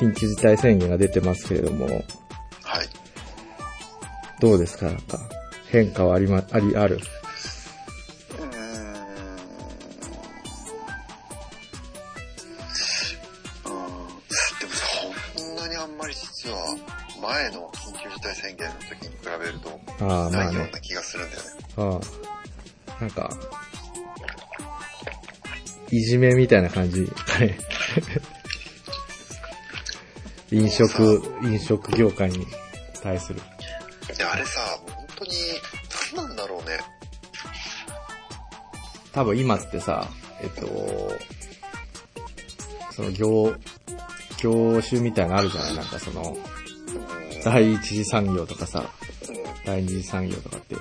緊急事態宣言が出てますけれども、はい。どうですか？なんか、変化はありま、あり、ある？うーん。うん。でもそんなにあんまり実は、前の緊急事態宣言の時に比べると、ああ。ないような気がするんだよね。ああ。なんか、いじめみたいな感じかね。飲食、飲食業界に対する。いや、あれさ、本当に、何なんだろうね。多分今ってさ、えっと、その業、業種みたいなのあるじゃない？なんかその、うん。第一次産業とかさ、うん。第二次産業とかって。うん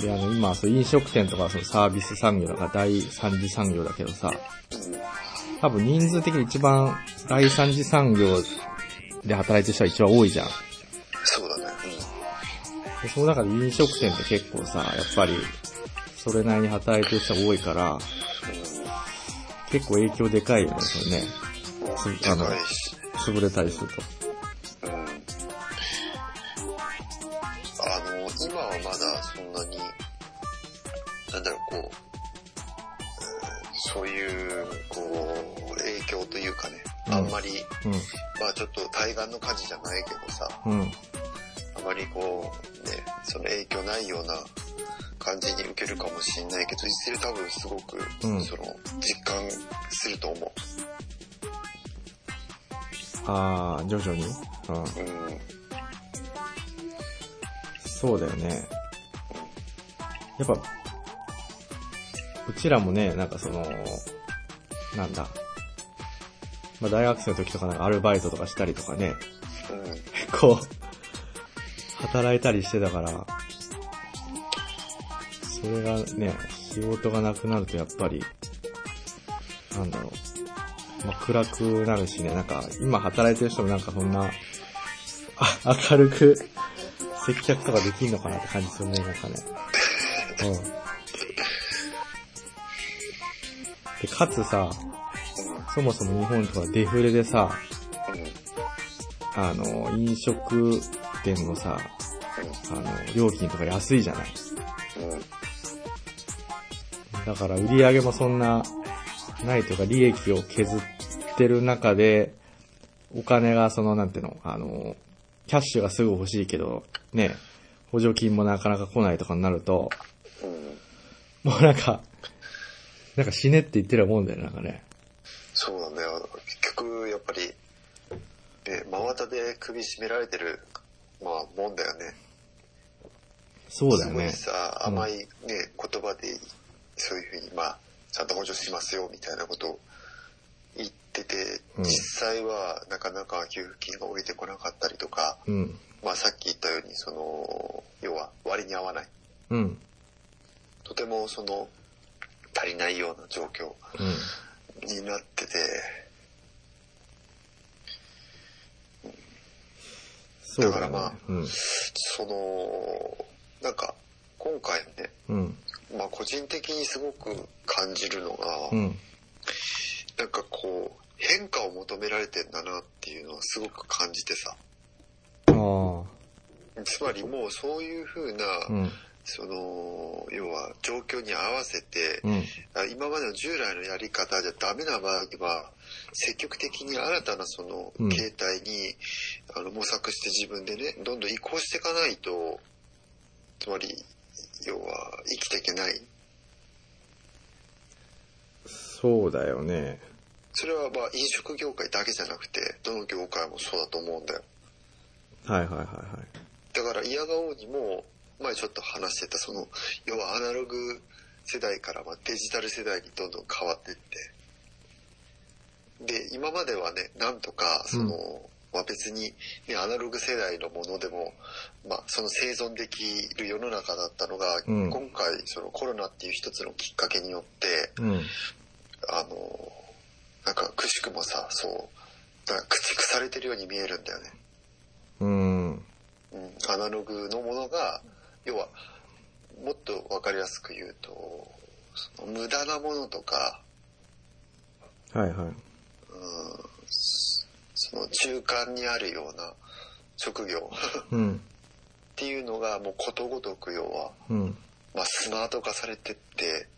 で、あの、今、そう飲食店とかそのサービス産業だから第三次産業だけどさ、多分人数的に一番第三次産業で働いてる人は一番多いじゃん。そうだね。でその中で飲食店って結構さ、やっぱり、それなりに働いてる人が多いから、結構影響でかいよね、それね。うん。つあの。潰れたりすると。まあちょっと対岸の火事じゃないけどさ、ん。うん。あまりこう、ね、その影響ないような感じに受けるかもしれないけど、いずれ多分すごく、うんその、実感すると思ああ、徐々に？うん。う。うん。そうだよね。やっぱ、うちらもね、なんかその、なんだ？まあ大学生の時とかなんかアルバイトとかしたりとかね、うん。こう、働いたりしてたから、それがね、仕事がなくなるとやっぱり、なんだろう。まあ、暗くなるしね、なんか、今働いてる人もなんかそんな、あ、明るく、接客とかできんのかなって感じするね、なんかね。うん。で、かつさ、そもそも日本とかデフレでさ、あの、飲食店のさ、あの、料金とか安いじゃない。だから売り上げもそんな、ないというか利益を削ってる中で、お金がその、なんていうの、あの、キャッシュがすぐ欲しいけど、ね、補助金もなかなか来ないとかになると、もうなんか、なんか死ねって言ってるもんだよ、なんかね。そうなんだよ。結局、やっぱり、ね、真綿で首絞められてる、まあ、もんだよね。そうだよね。すごいさ、甘いね、言葉で、そういうふうに、まあ、ちゃんと補助しますよ、みたいなことを言ってて、うん実際はなかなか給付金が降りてこなかったりとか、うん。まあさっき言ったように、その、要は割に合わない。うん。とてもその、足りないような状況うん。になってて、そうだよね。だからまあうん。その、なんか、今回ね、うん。まあ個人的にすごく感じるのが、うん。なんかこう、変化を求められてんだなっていうのはすごく感じてさ。ああ。つまりもうそういう風な、うん。その、要は状況に合わせて、うん。あ今までの従来のやり方じゃダメな場合は、積極的に新たなそのうん形態に、あの模索して自分でね、どんどん移行していかないと、つまり、要は生きていけない。そうだよね。それはまあ飲食業界だけじゃなくて、どの業界もそうだと思うんだよ。はいはいはいはい。だから嫌がおうにも、前ちょっと話してた、その、要はアナログ世代からまあデジタル世代にどんどん変わっていって。で、今まではね、なんとか、その、まあ別に、ね、アナログ世代のものでも、まあその生存できる世の中だったのが、うん今回そのコロナっていう一つのきっかけによって、うん。あの、なんかくしくもさ、そう、だから駆逐されてるように見えるんだよね。うん。うん、アナログのものが、要は、もっとわかりやすく言うと、その無駄なものとか、はいはい。うん、その中間にあるような職業うん。っていうのがもうことごとく要は、うん。まあ、スマート化されてって、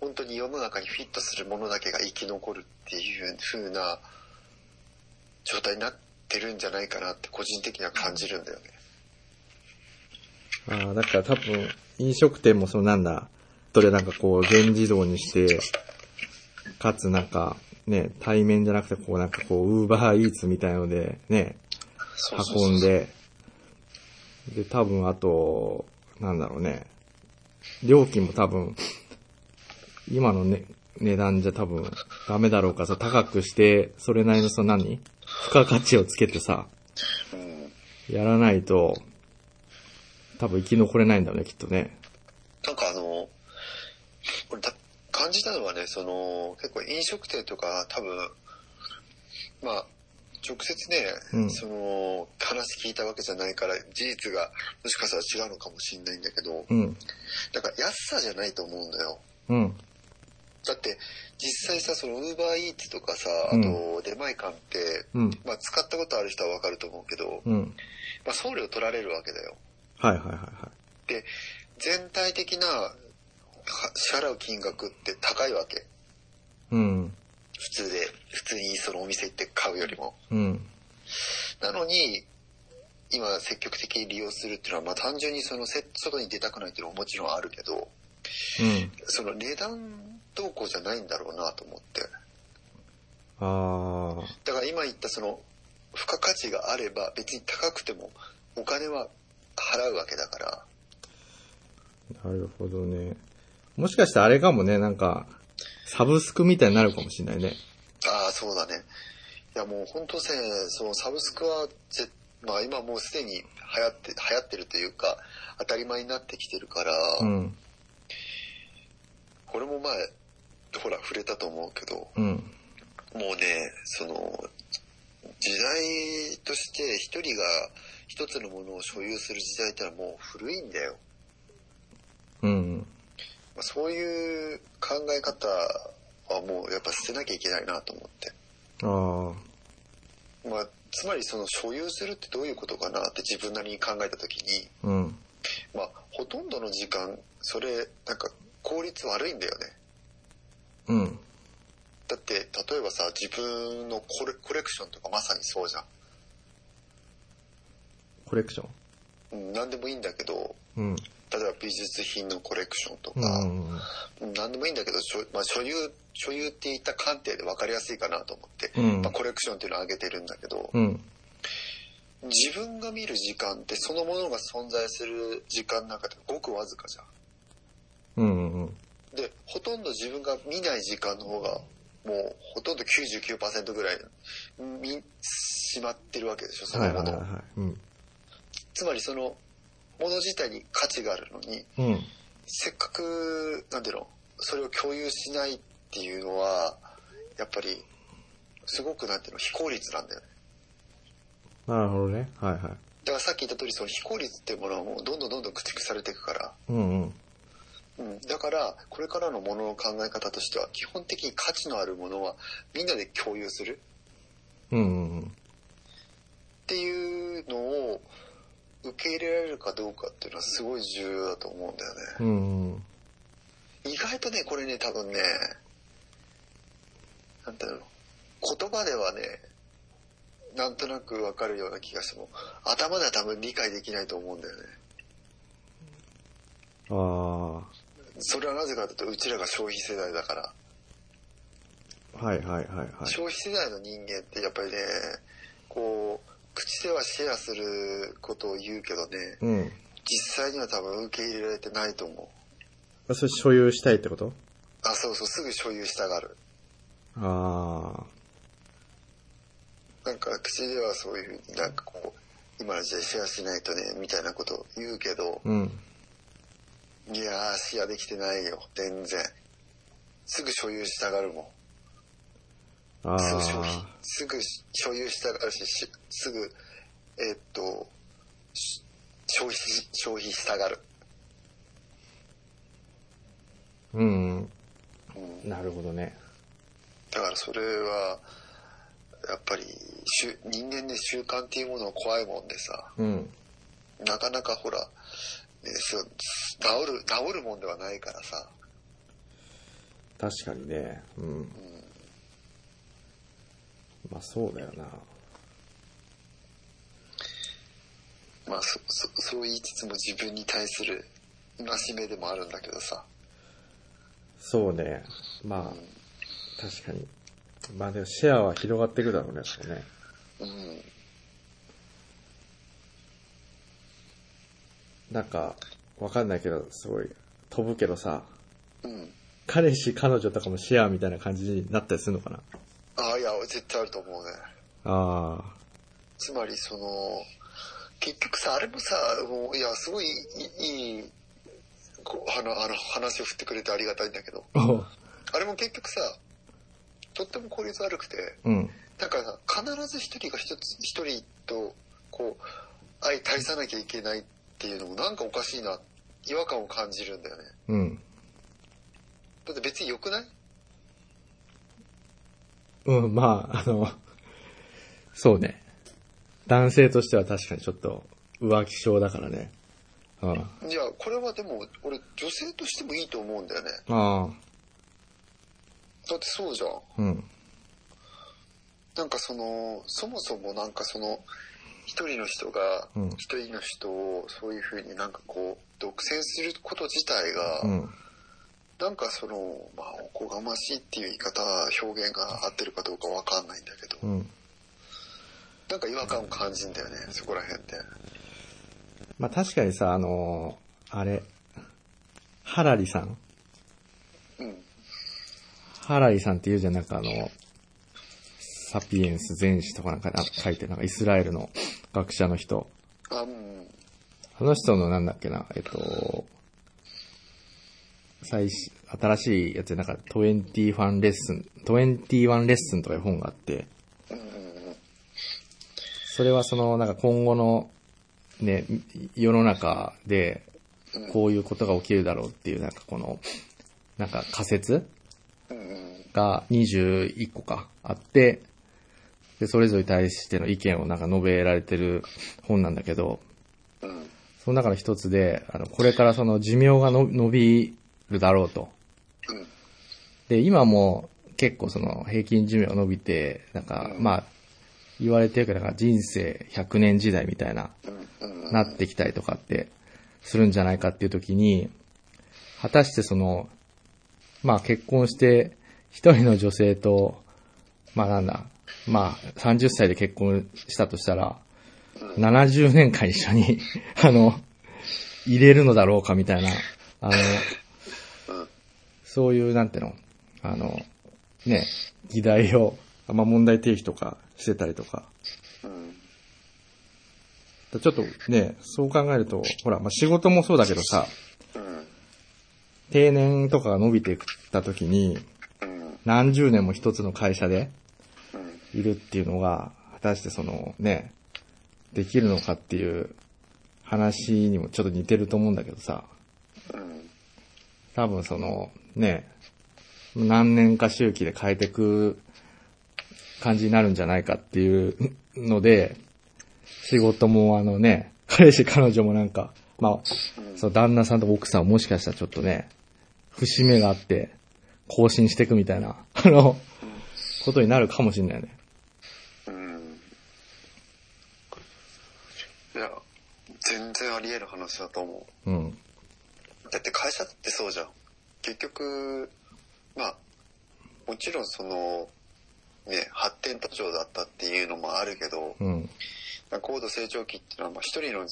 本当に世の中にフィットするものだけが生き残るっていう風な状態になってるんじゃないかなって個人的には感じるんだよね。ああ、だから多分、飲食店もそのなんだ、どれなんかこう、全自動にして、かつなんか、ね、対面じゃなくてこうなんかこう、ウーバーイーツみたいので、ね、運ん。で、で、多分あと、なんだろうね、料金も多分、今のね、値段じゃ多分ダメだろうからさ、高くして、それなりのその何？付加価値をつけてさ、うん。やらないと、多分生き残れないんだよね、きっとね。なんかあの、俺だ感じたのはね、その、結構飲食店とか多分、まあ、直接ね、うんその、話聞いたわけじゃないから、事実がもしかしたら違うのかもしれないんだけど、うん。だから安さじゃないと思うんだよ。うん。だって、実際さ、その、ウーバーイーツとかさ、あうんと、出前館って、うん。まあ、使ったことある人はわかると思うけど、うん。まあ、送料取られるわけだよ。はいはいはいはで、全体的なは支払う金額って高いわけ。い。うん。普通で、普通にそのお店行って買うよりも。うん。なのに、今積極的に利用するっていうのは、まあ単純にそのせ外に出たくないっていうのはもちろんあるけど、うん。その値段動向じゃないんだろうなと思って。ああ。だから今言ったその、付加価値があれば別に高くてもお金は払うわけだから、なるほどね。もしかしたらあれかもね、なんか、サブスクみたいになるかもしれないね。ああ、そうだね。いやもう本当ね、そのサブスクはぜ、まあ今もうすでに流行って、流行ってるというか、当たり前になってきてるから、うん。これも前、ほら触れたと思うけど、うん。もうね、その、時代として一人が一つのものを所有する時代ってのはもう古いんだよ。うん。まあ、そういう考え方はもうやっぱ捨てなきゃいけないなと思って。ああ。まあ、つまりその所有するってどういうことかなって自分なりに考えた時に、うん。まあ、ほとんどの時間、それ、なんか効率悪いんだよね。うん。だって、例えばさ、自分のコレコレクションとかまさにそうじゃん。コレクション？うん、何でもいいんだけど、うん。例えば美術品のコレクションとうか、ん。うん何でもいいんだけど、所まあ、所有、所有って言った観点で分かりやすいかなと思って、うんまあ、コレクションっていうのを挙げてるんだけど、うん。自分が見る時間ってそのものが存在する時間の中でごくわずかじゃん。うん。うん。で、ほとんど自分が見ない時間の方が、もうほとんど99%ぐらい見しまってるわけでしょ、そのもの。はいはいはいはい。うん。つまりそのもの自体に価値があるのに、うん。せっかく、なんていうの、それを共有しないっていうのは、やっぱり、すごくなんていうの、非効率なんだよね。なるほどね。はいはい。だからさっき言った通り、その非効率っていうものはもうどんどんどんどん駆逐されていくから、うんうん。うん、だから、これからのものの考え方としては、基本的に価値のあるものはみんなで共有するうんうんうん。っていうのを受け入れられるかどうかっていうのはすごい重要だと思うんだよね。うんうん。意外とね、これね、多分ね、なんだろう、言葉ではね、なんとなくわかるような気がしても、頭では多分理解できないと思うんだよね。あそれはなぜかというと、うちらが消費世代だから。あ。はいはいはいはい。消費世代の人間ってやっぱりね、こう、口ではシェアすることを言うけどね、うん。実際には多分受け入れられてないと思う。それ所有したいってこと？あ、そうそう、すぐ所有したがる。あなんか口ではそういうふうになんかこう、今の時代シェアしないとね、みたいなことを言うけどあ。、うん。いやー、シェアできてないよ、全然。すぐ所有したがるもすぐ消費あ。、すぐ所有したがるし、しすぐ、えーっと、し消費し、消費したがる。うん。うん、なるほどね。だからそれは、やっぱり習人間で習慣っていうものは怖いもんでさ、うん。なかなかほら、ね、そう治る、治るもんではないからさ、確かにね。うん。まあそうだよな。まあそ、そ、そう言いつつも自分に対する戒めでもあるんだけどさ、そうね。まあ、確かに。まあでもシェアは広がっていくだろうね、それね。うん、なんか、わかんないけど、すごい、飛ぶけどさ、うん。彼氏、彼女とかもシェアみたいな感じになったりするのかな？ああ、いや、絶対あると思うね。あつまりその、結局さ、あれもさ、もういや、すごいいい、こうあの、あの、話を振ってくれてありがたいんだけど、あれも結局さ、とっても効率悪くて、うん。なんかさ、必ず一人が一つ、一人と、こう、相対さなきゃいけないっていうのもなんかおかしいな、違和感を感じるんだよね。うん。だって別に良くない？うん、まあ、あの、そうね。男性としては確かにちょっと浮気症だからね。うん。いや、これはでも、俺、女性としてもいいと思うんだよね。あだってそうじゃん。あ。うん。なんかその、そもそもなんかその、一人の人がうん、一人の人をそういうふうになんかこう、独占すること自体が、うん。なんかその、まあ、おこがましいっていう言い方、表現が合ってるかどうかわかんないんだけど、うん。なんか違和感を感じんだよね、そこら辺って。まあ確かにさ、あのあれ、ハラリさんうん。ハラリさんって言うじゃん、なんかあの、サピエンス全史とかなんか書いてる、なんかイスラエルの学者の人。あ、うん。あの人のなんだっけな、えっと、最新、新しいやつでなんか21レッスン、21レッスンとかいう本があって、それはそのなんか今後のね、世の中でこういうことが起きるだろうっていうなんかこの、なんか仮説。が21個かあって、で、それぞれに対しての意見をなんか述べられてる本なんだけど、その中の一つで、あの、これからその寿命がの伸びるだろうと。うん。で、今も結構その平均寿命が伸びて、なんか、まあ、言われてるけど、なんか人生100年時代みたいな。なってきたりとかって、するんじゃないかっていう時に、果たしてその、まあ結婚して、一人の女性と、まあなんだ、まあ30歳で結婚したとしたら、70年間一緒に、あの、入れるのだろうかみたいな、あの、そういう、なんていうの、あの、ね、議題を、まあ問題提起とかしてたりとか、うん。ちょっとね、そう考えると、ほら、まあ、仕事もそうだけどさ、うん。定年とかが伸びていった時に、うん。何十年も一つの会社でうん。いるっていうのが、果たしてそのね、できるのかっていう話にもちょっと似てると思うんだけどさ、うん。多分そのね、何年か周期で変えていく感じになるんじゃないかっていうので、仕事もあのね、彼氏彼女もなんか、まあ、その旦那さんと奥さんもしかしたらちょっとね、節目があって、更新していくみたいな、あの、ことになるかもしれないね。うん。いや、全然あり得る話だと思う。うん。だって会社ってそうじゃん。結局、まあ、もちろんその、ね、発展途上だったっていうのもあるけど、うん。高度成長期っていうのは、まあ一人の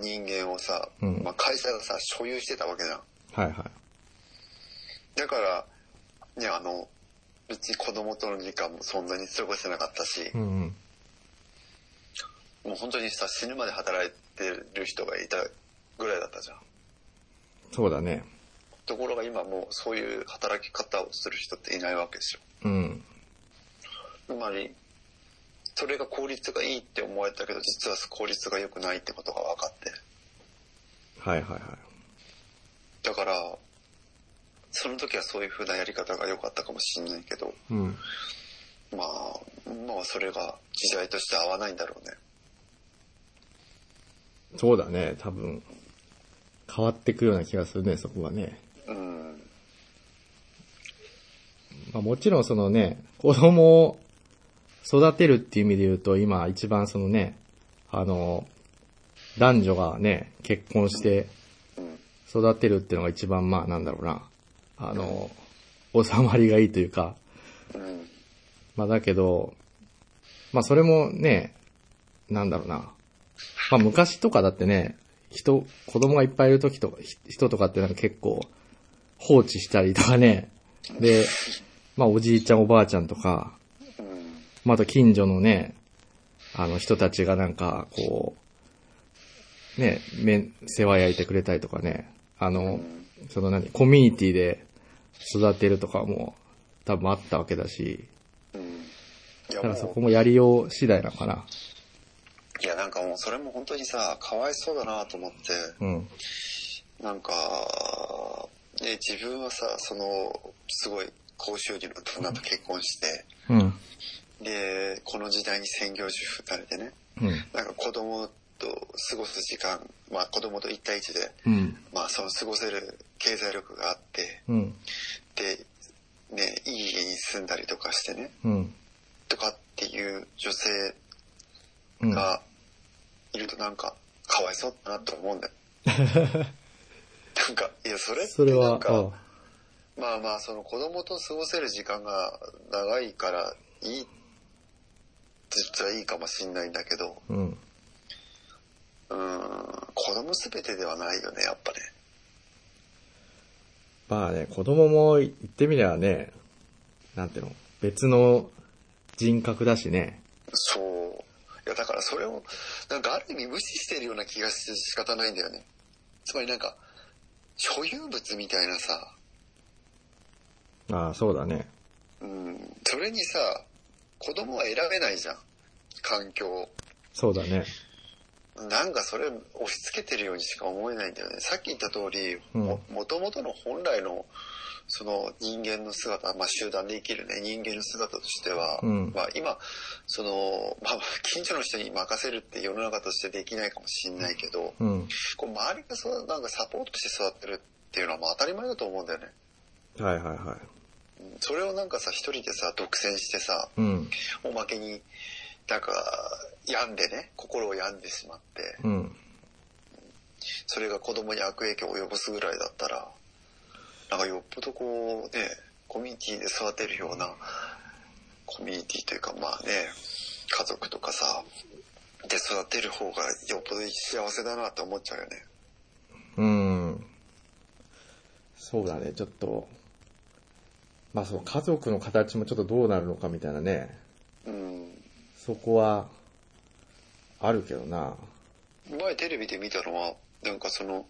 人間をさ、うんまあ会社がさ、所有してたわけじゃん。はいはい。だから、ね、あの、別に子供との時間もそんなに過ごせなかったし、うんうん。もう本当にさ、死ぬまで働いてる人がいたぐらいだったじゃん。そうだね。ところが今もうそういう働き方をする人っていないわけですよ。うん。つまり、それが効率がいいって思われたけど、実は効率が良くないってことが分かって。はいはいはい。だから、その時はそういう風なやり方が良かったかもしんないけど、うん。まあ、まあそれが時代として合わないんだろうね。そうだね、多分。変わってくような気がするね、そこはね。うん。まあもちろんそのね、子供を育てるっていう意味で言うと、今一番そのね、あの、男女がね、結婚してうん。育てるっていうのが一番まあなんだろうな、あの、収まりがいいというか、うん。まあだけど、まあそれもね、なんだろうな。まあ昔とかだってね、人、子供がいっぱいいる時とか、ひ人とかってなんか結構放置したりとかね。で、まあおじいちゃんおばあちゃんとか、うん。まああと近所のね、あの人たちがなんかこう、ね、め、世話焼いてくれたりとかね、あの、その何、コミュニティで育てるとかも多分あったわけだし、だからそもこもやりよう次第なのかな。う、いやなんかもうそれも本当にさ、かわいそうだなと思って、うん。なんか、ね、自分はさ、その、すごい高収入の旦那と結婚して、うん。で、この時代に専業主婦になれてね、うん。なんか子供と過ごす時間、まあ子供と一対一で、うん。まあその過ごせる経済力があって、うん。で、ね、いい家に住んだりとかしてね、うん。とかっていう女性うん。がいるとなんか、かわいそうだなと思うんだよ。なんか、いや、それってなんか、あまあまあ、その子供と過ごせる時間が長いからいい、実はいいかもしんないんだけど、うん。うーん、子供すべてではないよね、やっぱね。まあね、子供も言ってみればね、なんていうの、別の人格だしね。そう。いや、だからそれを、なんかある意味無視してるような気がして仕方ないんだよね。つまりなんか、所有物みたいなさ、ああ、そうだね。うん、それにさ、子供は選べないじゃん。環境。そうだね。なんかそれ押し付けてるようにしか思えないんだよね。さっき言った通り、うんも、もともとの本来の、その人間の姿、まあ集団で生きるね、人間の姿としては、うんまあ今、その、まあ近所の人に任せるって世の中としてできないかもしんないけど、うん。こう周りがそうなんかサポートして育ってるっていうのはまあ当たり前だと思うんだよね。はいはいはい。うんそれをなんかさ、一人でさ、独占してさ、うん。おまけに、なんか、病んでね、心を病んでしまって、うん。それが子供に悪影響を及ぼすぐらいだったら、なんかよっぽどこうね、コミュニティで育てるような、コミュニティというかまあね、家族とかさ、で育てる方がよっぽど幸せだなって思っちゃうよね。うん。そうだね、ちょっと。まあそう、家族の形もちょっとどうなるのかみたいなね。うん。そこは、あるけどな。前テレビで見たのは、なんかその、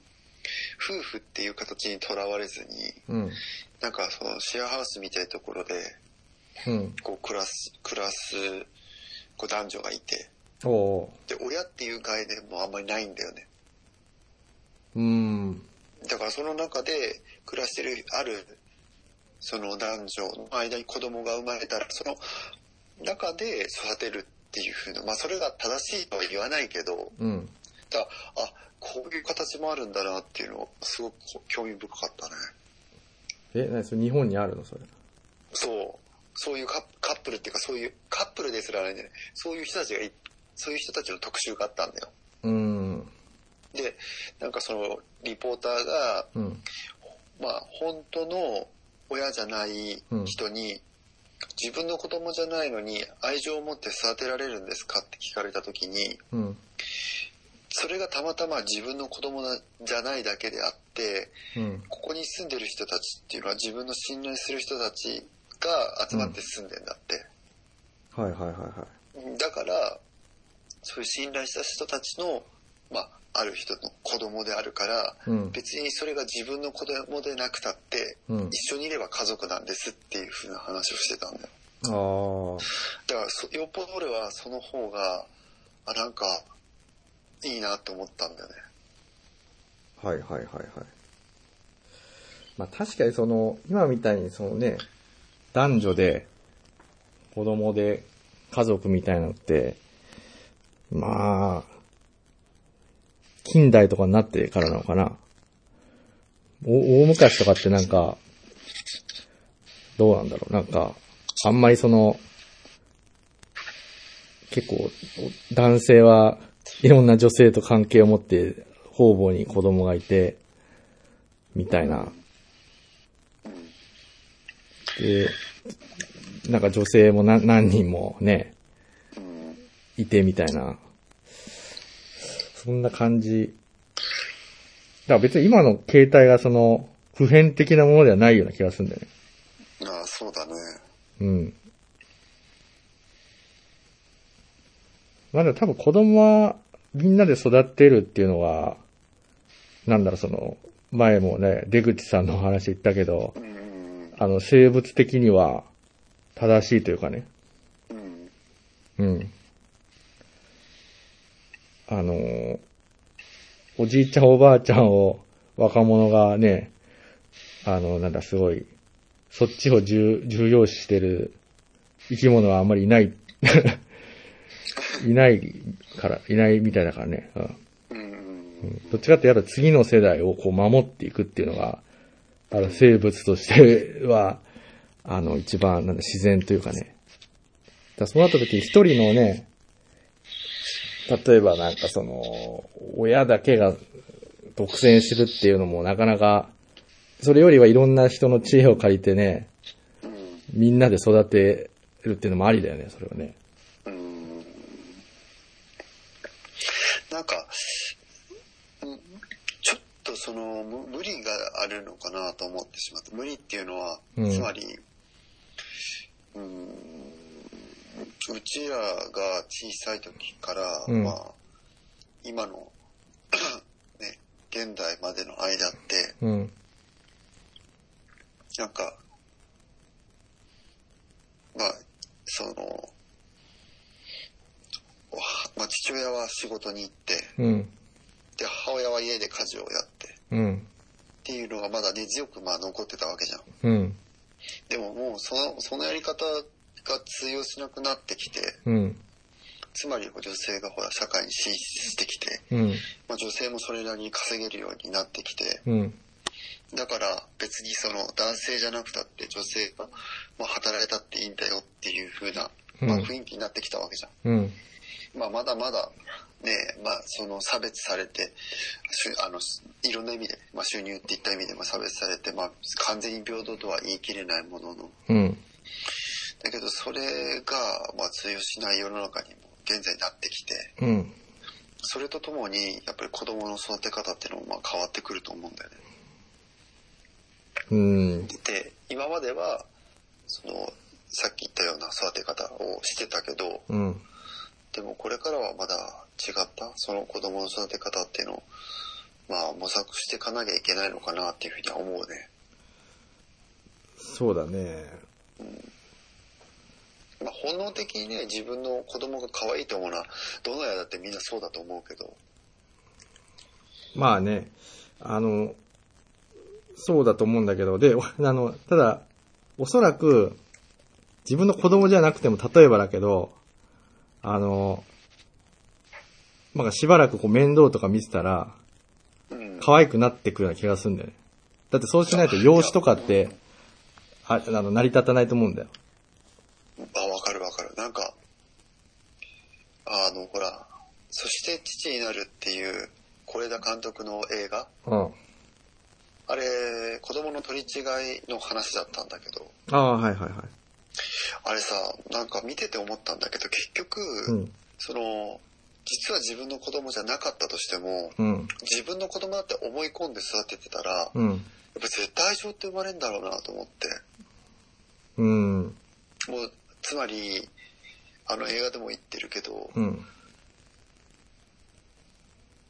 夫婦っていう形にとらわれずに、うん。なんかそのシェアハウスみたいなところで、うん。こう暮らす、暮らす、こう男女がいて、で、親っていう概念もあんまりないんだよね。う。うん。だからその中で暮らしてる、ある、その男女の間に子供が生まれたら、その中で育てるっていうふうな、まあそれが正しいとは言わないけど、うん。だあ、こういう形もあるんだなっていうのをすごく興味深かったね。え、なにそれ日本にあるのそれ。そう。そういうカップルっていうかそういう、カップルですらないんだよね。そういう人たちがい、そういう人たちの特集があったんだよ。うん。で、なんかそのリポーターが、うん。まあ本当の親じゃない人に、自分の子供じゃないのに愛情を持って育てられるんですかって聞かれた時に、うん。それがたまたま自分の子供なじゃないだけであって、うん。ここに住んでる人たちっていうのは自分の信頼する人たちが集まって住んでんだって。はいはいはいはい。だから、そういう信頼した人たちの、まあ、ある人の子供であるから、うん。別にそれが自分の子供でなくたって、うん。一緒にいれば家族なんですっていう風な話をしてたんだよ。ああ。だからそ、よっぽど俺はその方が、あ、なんか、いいなって思ったんだよね。はいはいはいはい。まあ確かにその、今みたいにそのね、男女で子供で家族みたいなのって、まあ、近代とかになってからなのかな。お大昔とかってなんか、どうなんだろう。なんか、あんまりその、結構、男性はいろんな女性と関係を持って、方々に子供がいて、みたいな。で、なんか女性も何何人もね、うん。いてみたいな。そんな感じ。だから別に今の携帯がその、普遍的なものではないような気がするんだよね。ああ、そうだね。うん。まあでも多分子供はみんなで育ってるっていうのは、なんだろうその、前もね、出口さんのお話言ったけど、うん。あの、生物的には正しいというかね。うん。うん。あのーおじいちゃんおばあちゃんを若者がね、あの、なんだ、すごい、そっちを重重要視してる生き物はあんまりいない、いないから、いないみたいだからね。うんうん。どっちかってやっぱ次の世代をこう守っていくっていうのが、あの生物としては、あの一番なんだ自然というかね。だそうなった時に一人のね、例えばなんかその、親だけが独占するっていうのもなかなか、それよりはいろんな人の知恵を借りてね、うん。みんなで育てるっていうのもありだよね、それはね。うんなんか、うんちょっとそのむ無理があるのかなと思ってしまった。無理っていうのは、うんつまり、うん、うちらが小さい時から、うんまあ、今の、ね、現代までの間って、うん。なんか、まあ、その、まあ、父親は仕事に行って、うん。で、母親は家で家事をやって、うん。っていうのがまだ根強くまあ残ってたわけじゃん。うん。でももうその、そのやり方が通用しなくなってきて、うん。つまり女性がほら社会に進出してきて、うん。まあ、女性もそれなりに稼げるようになってきて、うん。だから別にその男性じゃなくたって女性がまあ働いたっていいんだよっていう風な、まあ、うん雰囲気になってきたわけじゃん。うん。まあまだまだね、まあその差別されて、あの、いろんな意味で、まあ収入っていった意味でも差別されて、まあ完全に平等とは言い切れないものの、うん。だけどそれがまあ通用しない世の中にも現在なってきて、うん。それとともにやっぱり子供の育て方っていうのもまあ変わってくると思うんだよね。うん。で、今までは、その、さっき言ったような育て方をしてたけど、うん。でもこれからはまだ違った、その子供の育て方っていうのを、まあ模索していかなきゃいけないのかなっていうふうには思うね。そうだね。まあ本能的にね、自分の子供が可愛いと思うのは、どの親だってみんなそうだと思うけど、まあね、あの、そうだと思うんだけど、で、お あの、ただ、おそらく、自分の子供じゃなくても、例えばだけど、あの、まあ、しばらくこう面倒とか見てたら、うん。可愛くなってくるような気がするんだよね。だってそうしないと養子とかって、ああの、成り立たないと思うんだよ。あ、わかるわかる。なんか、あの、ほら、そして父になるっていう、是枝監督の映画？うん。あれ、子供の取り違いの話だったんだけど、ああ、はいはいはい。あれさ、なんか見てて思ったんだけど、結局、うん。その、実は自分の子供じゃなかったとしても、うん。自分の子供だって思い込んで育ててたら、やっうん。ぱ絶対愛情って生まれるんだろうなと思って。うん。もう、つまり、あの映画でも言ってるけど、うん。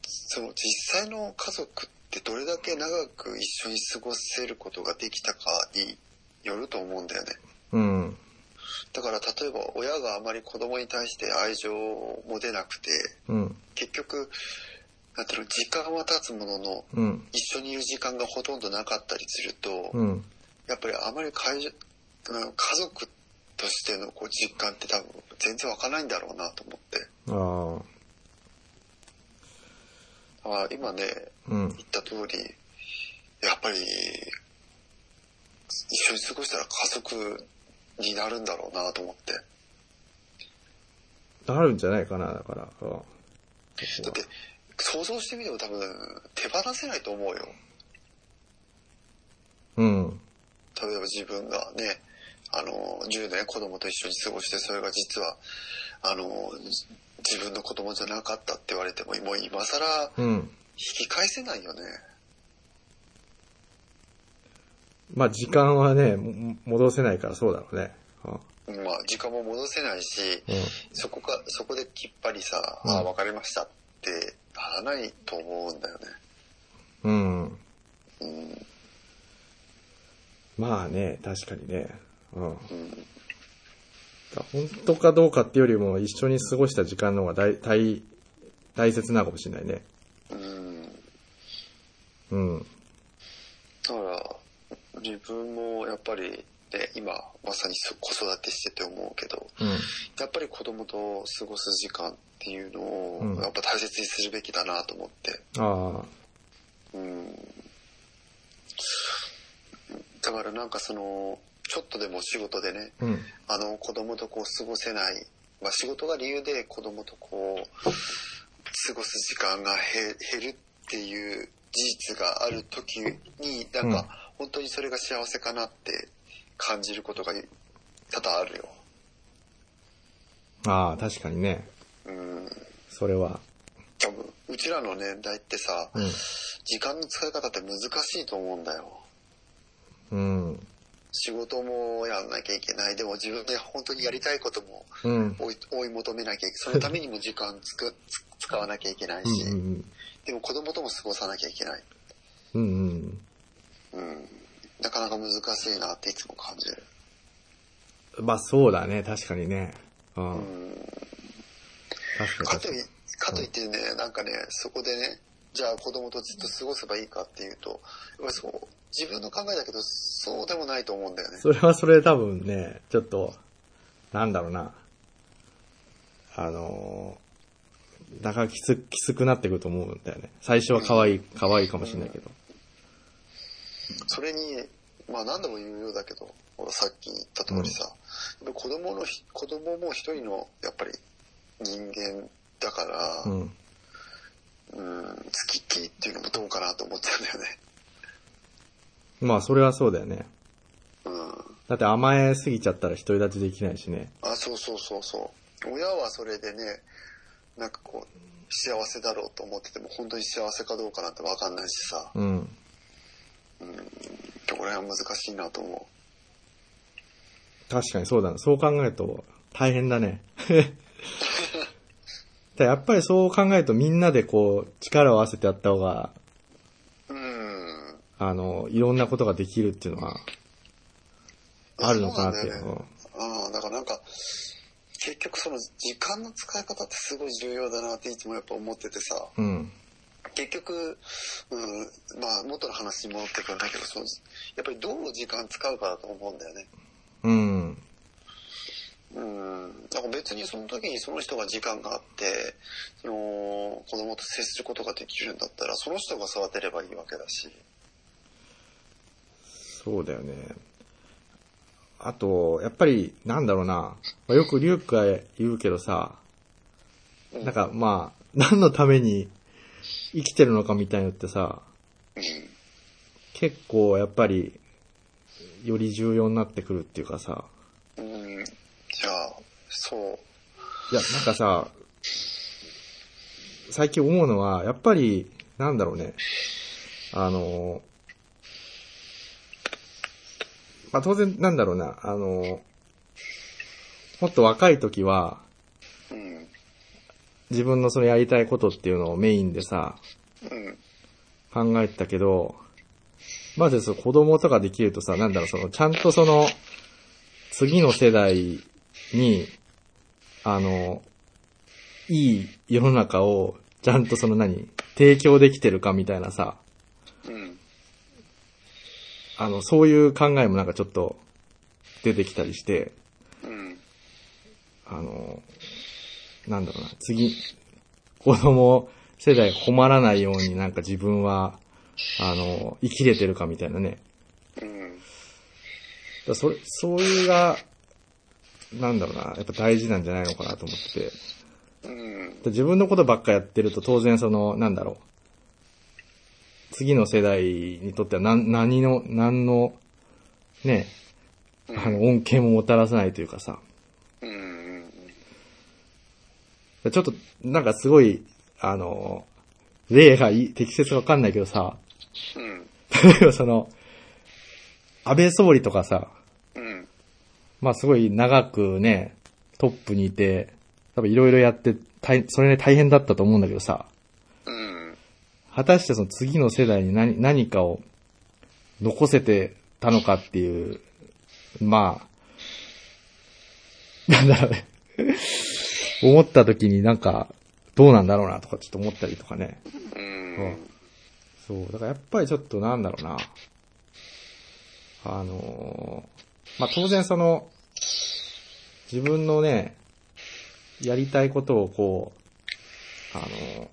その実際の家族ってどれだけ長く一緒に過ごせることができたかによると思うんだよね。うん。だから例えば親があまり子供に対して愛情を持てなくて、うん。結局、なんていうの、時間は経つものの、うん。一緒にいる時間がほとんどなかったりすると、うん。やっぱりあまり家家族っとしてのこう実感って多分全然わかんないんだろうなと思って。ああ。あ今ね、うん。言った通り、やっぱり、一緒に過ごしたら家族になるんだろうなと思って。なるんじゃないかな、だから。うんだって、想像してみても多分手放せないと思うよ。うん。例えば自分がね、あの、10年子供と一緒に過ごして、それが実は、あの、自分の子供じゃなかったって言われても、もう今更うん。引き返せないよね。まあ、時間はね、も戻せないからそうだろうね。まあ、時間も戻せないし、うん。そこか、そこできっぱりさ、うんああ、わかりましたってならないと思うんだよね。うん。うん。まあね、確かにね。うん。うん。本当かどうかっていうよりも一緒に過ごした時間の方が大、大、大切なのかもしれないね。うん。うん。だから、自分もやっぱり、ね、今、まさにそ子育てしてて思うけど、うん。やっぱり子供と過ごす時間っていうのうんを、やっぱ大切にするべきだなと思って。あうん。だからなんかその、ちょっとでも仕事でね、あ。うん。あの子供とこう過ごせない、まあ仕事が理由で子供とこう、過ごす時間が減減るっていう事実がある時に、なんか本当にそれが幸せかなって感じることが多々あるよ。ああ、確かにね。うん。それは。多分、うちらの年代ってさ、うん。時間の使い方って難しいと思うんだよ。うん。仕事もやんなきゃいけない。でも自分で本当にやりたいこともうん。追い追い求めなきゃいけない。そのためにも時間つく つ使わなきゃいけないし、うん。でも子供とも過ごさなきゃいけない。うん。うん。うん。なかなか難しいなっていつも感じる。まあそうだね、確かにね。うん。うん。確かに確かといかといってね、なんかね、そこでね、じゃあ子供とずっと過ごせばいいかっていうと、やっぱりそう、自分の考えだけど、そうでもないと思うんだよね。それはそれ多分ね、ちょっと、なんだろうな。あのー、だからきつ、きつくなってくると思うんだよね。最初は可愛い、可愛いかもしれないけど。それに、まあ何度も言うようだけど、さっき言った通りさ、やっぱり子供のひ、子供も一人の、やっぱり人間だから、ううん、ん。付きっきりっていうのもどうかなと思っちゃうんだよね。まあそれはそうだよね。うん。だって甘えすぎちゃったら独り立ちできないしね。あ、そうそうそうそう。親はそれでね、なんかこう、幸せだろうと思ってても、本当に幸せかどうかなんてわかんないしさ、うん。これは難しいなと思確かにそうだな。そう考えると大変だね。でやっぱりそう考えるとみんなでこう力を合わせてやった方が、う。うん。あの、いろんなことができるっていうのはあるのかなって。そうねああ、だからなんか、結局その時間の使い方ってすごい重要だなっていつもやっぱ思っててさ、うん。結局、うん、まあ元の話に戻ってくるんだけど、そのやっぱりどう時間使うかだと思うんだよね。うん。うん。だから別にその時にその人が時間があって、その子供と接することができるんだったら、その人が育てればいいわけだし。そうだよね。あと、やっぱり、なんだろうな。まあよくリュウクが言うけどさ、うなんかまあ、何のために生きてるのかみたいなのってさ、うん。結構やっぱり、より重要になってくるっていうかさ、うん。じゃあ、そう。いや、なんかさ、最近思うのは、やっぱり、なんだろうね、あの、まあ当然なんだろうな、あの、もっと若い時は、うん。自分のそのやりたいことっていうのをメインでさ、うん。考えてたけど、まずその子供とかできるとさ、なんだろう、その、ちゃんとその、次の世代に、あの、いい世の中を、ちゃんとその何、提供できてるかみたいなさ、うん。あの、そういう考えもなんかちょっと出てきたりして、うん。あの、なんだろうな、次、子供世代が困らないようになんか自分は、あの、生きれてるかみたいなね。うん。だそれ、そういうが、なんだろうな、やっぱ大事なんじゃないのかなと思ってて。うん。で自分のことばっかやってると当然その、なんだろう。次の世代にとっては何、何の、何の、ね、あの、恩恵ももたらさないというかさ。うん。ちょっと、なんかすごい、あの、例が適切かわかんないけどさ、うん。例えばその、安倍総理とかさ、うん。まあすごい長くね、トップにいて、多分いろいろやって、大それね大変だったと思うんだけどさ、うん。果たしてその次の世代に何何かを残せてたのかっていう、まあ、なんだろうね。思った時になんか、どうなんだろうなとかちょっと思ったりとかね。うん。そう、だからやっぱりちょっとなんだろうな。あのーまあ、当然その、自分のね、やりたいことをこう、あのー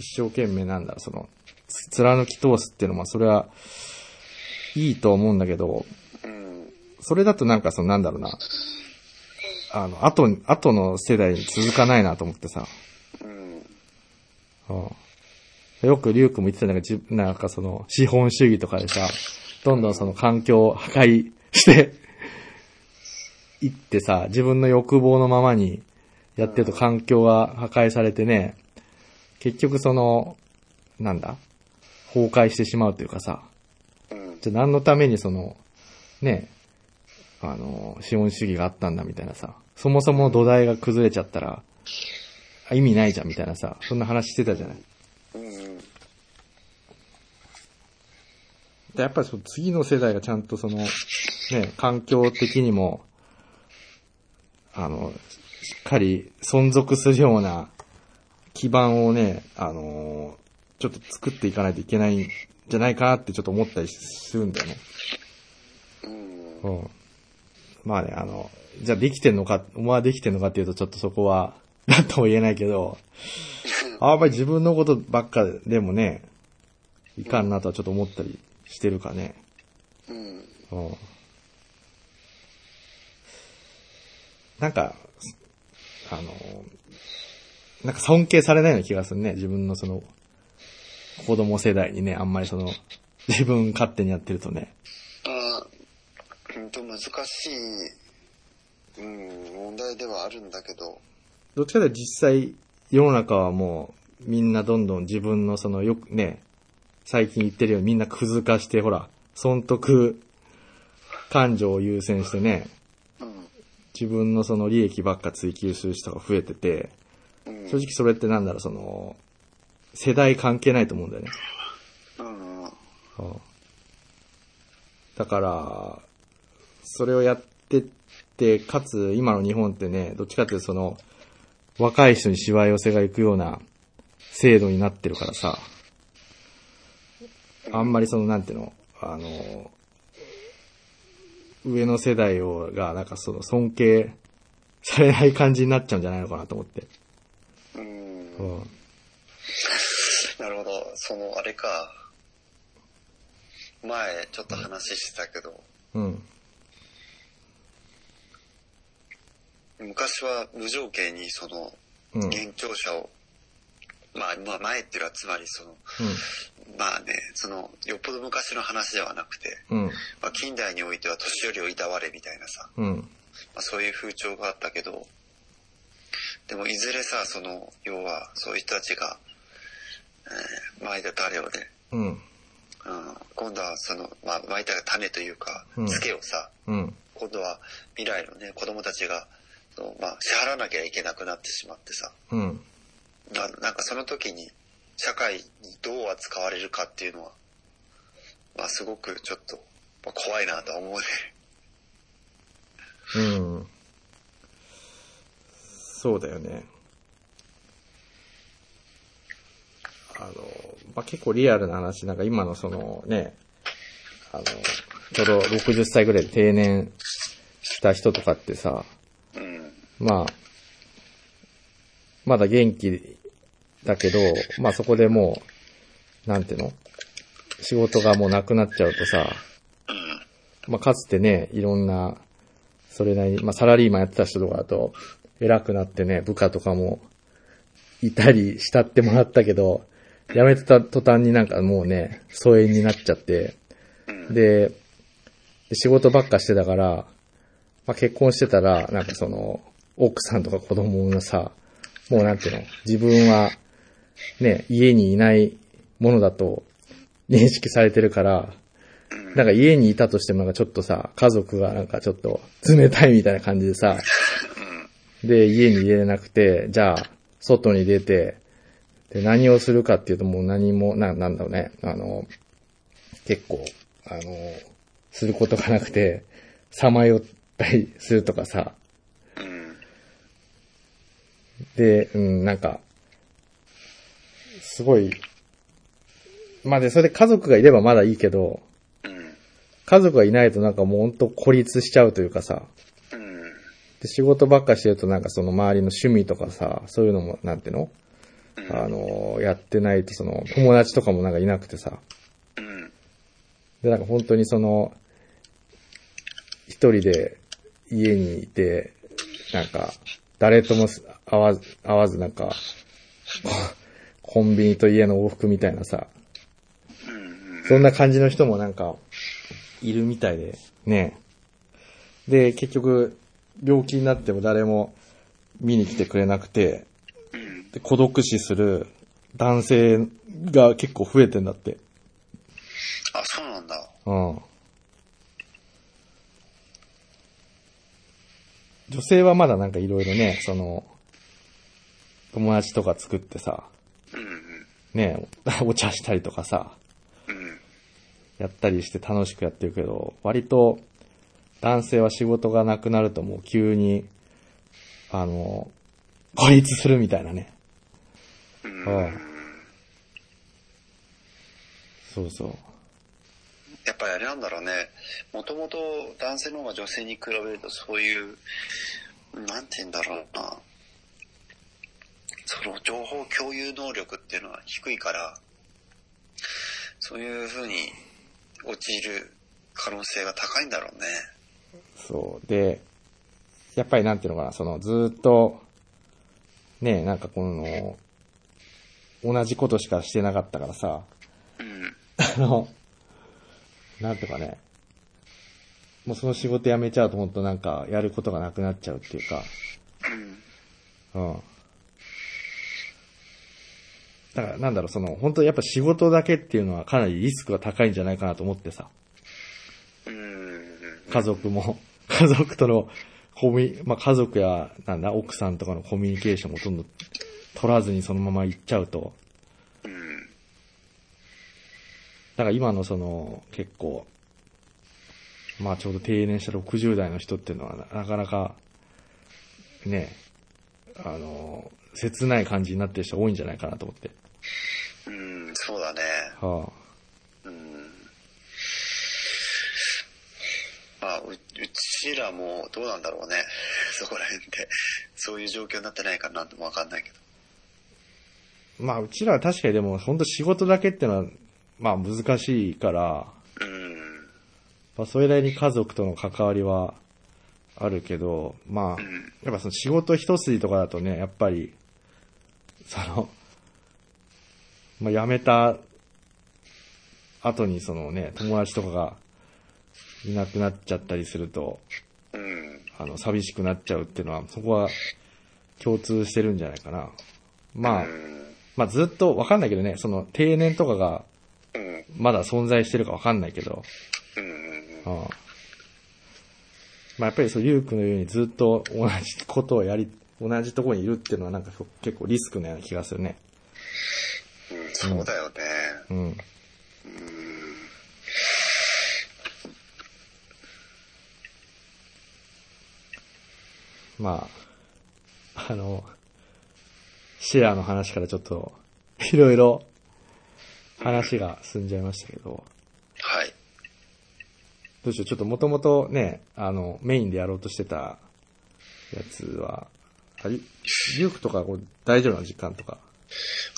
一生懸命なんだろう、その、つ貫き通すっていうのは、それは、いいと思うんだけど、うん。それだとなんかそのなんだろうな、あの、後に、後の世代に続かないなと思ってさ、うん。うんよくリュウ君も言ってたんだけど、じなんかその、資本主義とかでさ、どんどんその環境を破壊して、いってさ、自分の欲望のままにやってると環境が破壊されてね、結局その、なんだ崩壊してしまうというかさ、うん。じゃあ何のためにその、ね、あの、資本主義があったんだみたいなさ、そもそも土台が崩れちゃったら、あ意味ないじゃんみたいなさ、そんな話してたじゃない。やっぱりその次の世代がちゃんとその、ね、環境的にも、あの、しっかり存続するような基盤をね、あのちょっと作っていかないといけないんじゃないかなってちょっと思ったりするんだよね。うん。うん。まあね、あの、じゃあできてんのか、お前はできてんのかっていうとちょっとそこは、なんとも言えないけど、あんまり自分のことばっかでもね、いかんなとはちょっと思ったりしてるかね。うん。うん。なんか、あの、なんか尊敬されないような気がするね。自分のその、子供世代にね、あんまりその、自分勝手にやってるとね。うんと難しい、うん、問題ではあるんだけど、どっちかというと実際、世の中はもう、みんなどんどん自分のその、よくね、最近言ってるようにみんなクズ化して、ほら、損得感情を優先してね、うん。自分のその利益ばっか追求する人が増えてて、うん。正直それってなんだろう、その、世代関係ないと思うんだよね。うん。うんだから、それをやってって、かつ今の日本ってね、どっちかっていうとその、若い人にしわ寄せが行くような制度になってるからさ、あんまりその、なんていうの、あの、上の世代を、が、なんかその、尊敬されない感じになっちゃうんじゃないのかなと思って。うん。うん。なるほど。その、あれか。前、ちょっと話してたけど、うん。昔は無条件にその、うん。うん。現聴者を、まあ、まあ、前っていうのはつまりその、まあね、その、よっぽど昔の話ではなくて、うん。まあ、近代においては年寄りをいたわれみたいなさ、うん。まあ、そういう風潮があったけど、でもいずれさ、その、要は、そういう人たちが、えー、前田種をね、うん。うん、今度はその、まあ、巻いた種というかうん、ツケをさ、うん。今度は未来のね、子供たちが、そのまあ、支払わなきゃいけなくなってしまってさ、うん。ななんかその時に、社会にどう扱われるかっていうのは、まあ、すごくちょっと、まあ、怖いなとは思うね。うん。そうだよね。あの、まあ、結構リアルな話、なんか今のそのね、あの、ちょうど60歳ぐらいで定年した人とかってさ、うん。まあ、まだ元気だけど、まあそこでもう、なんていうの？仕事がもうなくなっちゃうとさ、まあかつてね、いろんな、それなりに、まあサラリーマンやってた人とかだと、偉くなってね、部下とかも、いたり慕ってもらったけど、辞めてた途端になんかもうね、疎遠になっちゃって、で仕事ばっかしてたから、まあ、結婚してたら、なんかその、奥さんとか子供がさ、もうなんていうの、自分は、ね、家にいないものだと認識されてるから、なんか家にいたとしてもなんかちょっとさ、家族がなんかちょっと冷たいみたいな感じでさ、で、家に入れなくて、じゃあ、外に出て、で、何をするかっていうともう何も、な、なんだろうね、あの、結構、あの、することがなくて、さまよったりするとかさ、で、うん、なんか、すごい、まあで、それで家族がいればまだいいけど、家族がいないとなんかもうほんと孤立しちゃうというかさ、で仕事ばっかしてるとなんかその周りの趣味とかさ、そういうのも、なんていうのあの、やってないとその友達とかもなんかいなくてさ、で、なんか本当にその、一人で家にいて、なんか、誰とも会わず、会わずなんか、こコンビニと家の往復みたいなさ、うん。そんな感じの人もなんか、いるみたいで、ね。で、結局、病気になっても誰も見に来てくれなくて、うん。で孤独死する男性が結構増えてんだって。あ、そうなんだ。うん。女性はまだなんかいろいろね、その、友達とか作ってさ、うん。ね、お茶したりとかさ、うん。やったりして楽しくやってるけど、割と男性は仕事がなくなるともう急に、あの、孤立するみたいなね。うん。うん。そうそう。やっぱりあれなんだろうね。もともと男性の方が女性に比べるとそういう、なんて言うんだろうな。その情報共有能力っていうのは低いから、そういう風に陥る可能性が高いんだろうね。そう。で、やっぱりなんていうのかな、そのずーっと、ね、なんかこの、同じことしかしてなかったからさ、うん。あの、なんとかね、もうその仕事辞めちゃうと本当なんかやることがなくなっちゃうっていうか、うん。うん。だからなんだろう、その、本当やっぱ仕事だけっていうのはかなりリスクが高いんじゃないかなと思ってさ、うん。家族も、家族とのコミュ、まあ、家族や、なんだ、奥さんとかのコミュニケーションもほとんど取らずにそのまま行っちゃうと、うん。だから今のその、結構、まあちょうど定年した60代の人っていうのはななかなか、ね、あの、切ない感じになってる人多いんじゃないかなと思って。うん、そうだね。はうん。まあ、う、うちらもどうなんだろうね。そこら辺で。そういう状況になってないかなってもわかんないけど。あ、まあうちらは確かにでも本当仕事だけっていうのは、まあ難しいから、うん。まあそれなりに家族との関わりはあるけど、まあ、うん。やっぱその仕事一筋とかだとね、やっぱり、その、まあ、辞めた後にそのね、友達とかがいなくなっちゃったりすると、あの、寂しくなっちゃうっていうのは、そこは共通してるんじゃないかな。まあ、まあずっとわかんないけどね、その定年とかが。まだ存在してるかわかんないけど、うん。まあやっぱりそう、ゆうくんのようにずっと同じことをやり、同じところにいるっていうのはなんか結構リスクのような気がするね。うん、そうだよね。うん。うん。まあ、あの、シェアの話からちょっと、いろいろ話が進んじゃいましたけど、はい。どうしよう、ちょっともともとね、あの、メインでやろうとしてたやつは、ありリュウクとかこう大丈夫な時間とか？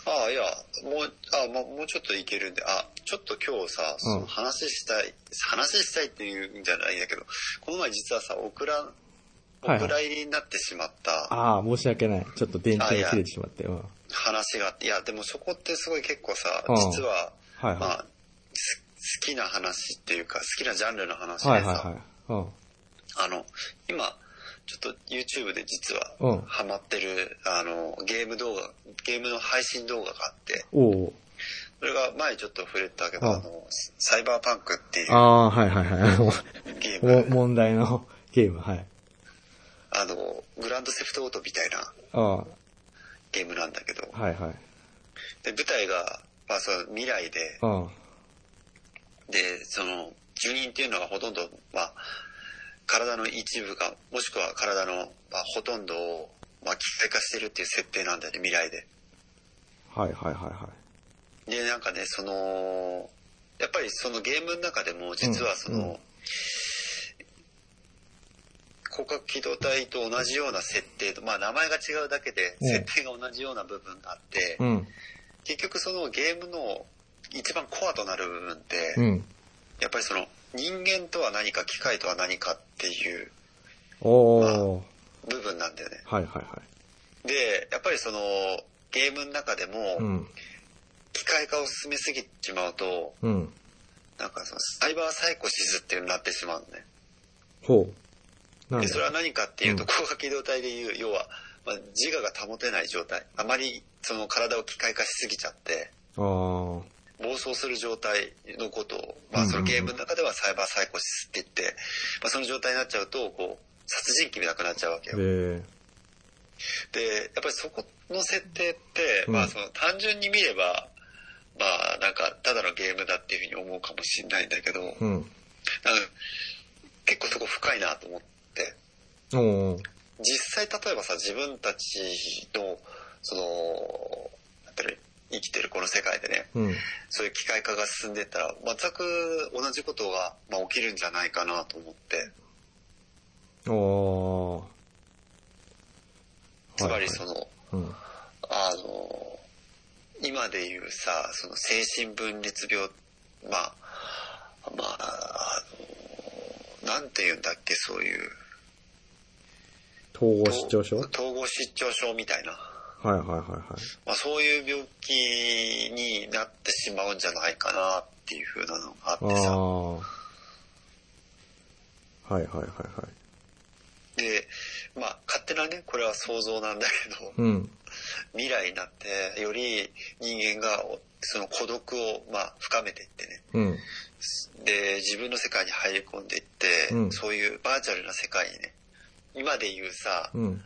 ああ、いや、もう、あまあ、もうちょっといけるんで、あ、ちょっと今日さ、その話したい、話したいっていうんじゃないんだけど、この前実はさ、オクラ、はいはいお蔵入りになってしまったああ、申し訳ない。ちょっと電池が切れてしまって。うん。はい話があって、いや、でもそこってすごい結構さうん、実は、はい。まあ、す好きな話っていうか、好きなジャンルの話でさ、はいはいはい。うん。あの、今、ちょっと YouTube で実はうんハマってる、あの、ゲーム動画、ゲームの配信動画があって、おお。それが前ちょっと触れたけど、うんあの、サイバーパンクっていうああ、はいはいはい。あのゲーもム、問題のゲーム、はい。あの、グランドセフトオートみたいなあゲームなんだけど、いはい。で、舞台が、まあその未来で、あで、その、住人っていうのはほとんど、まあ、体の一部が、もしくは体の、まあ、ほとんどを、まあ、機械化してるっていう設定なんだよね、未来で。あ、はいはいはいはい。で、なんかね、その、やっぱりそのゲームの中でも、実はその、うんうん広角機動隊と同じような設定と、まあ名前が違うだけで、うん設定が同じような部分があって、うん。結局そのゲームの一番コアとなる部分って、うん。やっぱりその人間とは何か機械とは何かっていうおお。部分なんだよね。はいはいはい。で、やっぱりそのゲームの中でもうん。機械化を進めすぎちまうと、うん。なんかそのサイバーサイコシスっていうのになってしまうのね。ほう。なんで、だそれは何かっていうと、うん高架機動隊でいう、要は、まあ、自我が保てない状態。あまりその体を機械化しすぎちゃって、ああ。暴走する状態のことを、まあそのゲームの中ではサイバーサイコシスって言って、まあその状態になっちゃうと、こう、殺人鬼みたくなっちゃうわけよ。で、で、やっぱりそこの設定って、うんまあその単純に見れば、まあなんかただのゲームだっていうふうに思うかもしれないんだけど、うん。結構そこ深いなと思って。実際例えばさ、自分たちの、その、なんていうの？生きてるこの世界でね、うん。そういう機械化が進んでったら、全く同じことが、まあ、起きるんじゃないかなと思って、おお。つまりその、うん。あの、今で言うさ、その精神分裂病、まあ、まあ、あの、なんて言うんだっけ、そういう。統合失調症？はい統合失調症みたいな。はいはいはい。まあそういう病気になってしまうんじゃないかなっていう風なのがあってさ。はいはいはいはい。で、まあ勝手なね、これは想像なんだけど、うん。未来になってより人間がその孤独をまあ深めていってね。うん。で、自分の世界に入り込んでいって、うんそういうバーチャルな世界にね、今で言うさ、うん。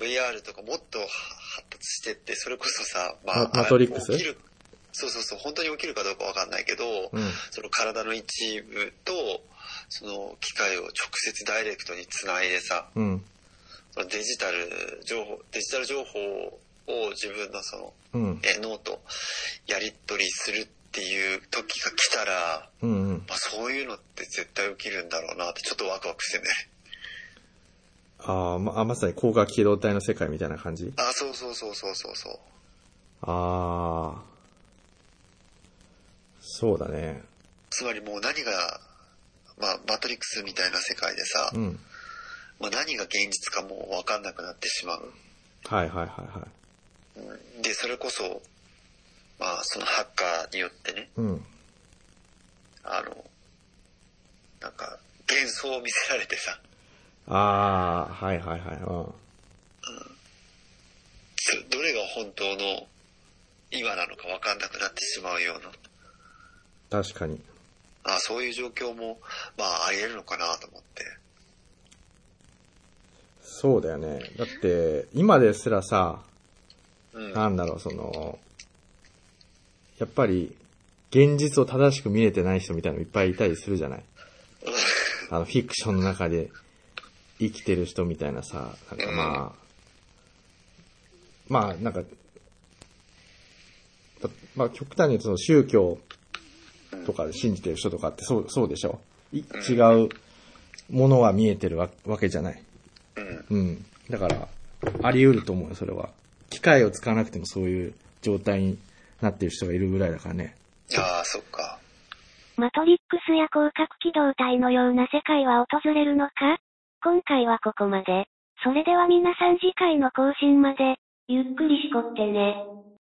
VR とかもっと発達してって、それこそさ、まあ、ママトリックス起きる、そうそうそう、本当に起きるかどうかわかんないけど、うん。その体の一部と、その機械を直接ダイレクトにつないでさ、うん。そのデジタル情報、デジタル情報を自分のその、うん。え脳とやり取りするっていう時が来たら、うん。うん。まあそういうのって絶対起きるんだろうなってちょっとワクワクしてね。ああ、ま、あまさに高架機動隊の世界みたいな感じ？あ、そうそうそうそうそうそう。ああ。そうだね。つまりもう何が、まあマトリックスみたいな世界でさ、うん。まあ何が現実かもう分かんなくなってしまう。はいはいはいはい。うんで、それこそ、まあそのハッカーによってね、うん。あの、なんか幻想を見せられてさ、ああ、はいはいはい。うん。つどれが本当の今なのか分かんなくなってしまうような、確かに。あそういう状況も、まああり得るのかなと思って。そうだよね。だって、今ですらさ、うん。なんだろう、その、やっぱり、現実を正しく見れてない人みたいなのいっぱいいたりするじゃない？あの、フィクションの中で生きてる人みたいなさ、なんかまあ、まあ、なんか、まあ、極端にその宗教とかで信じてる人とかってそう、そうでしょ？違うものは見えてるわけじゃない。うん。だから、あり得ると思うよ、それは。機械を使わなくてもそういう状態になってる人がいるぐらいだからね。ああ、そっか。マトリックスや広角機動隊のような世界は訪れるのか？今回はここまで。それでは皆さん次回の更新まで、ゆっくりしこってね。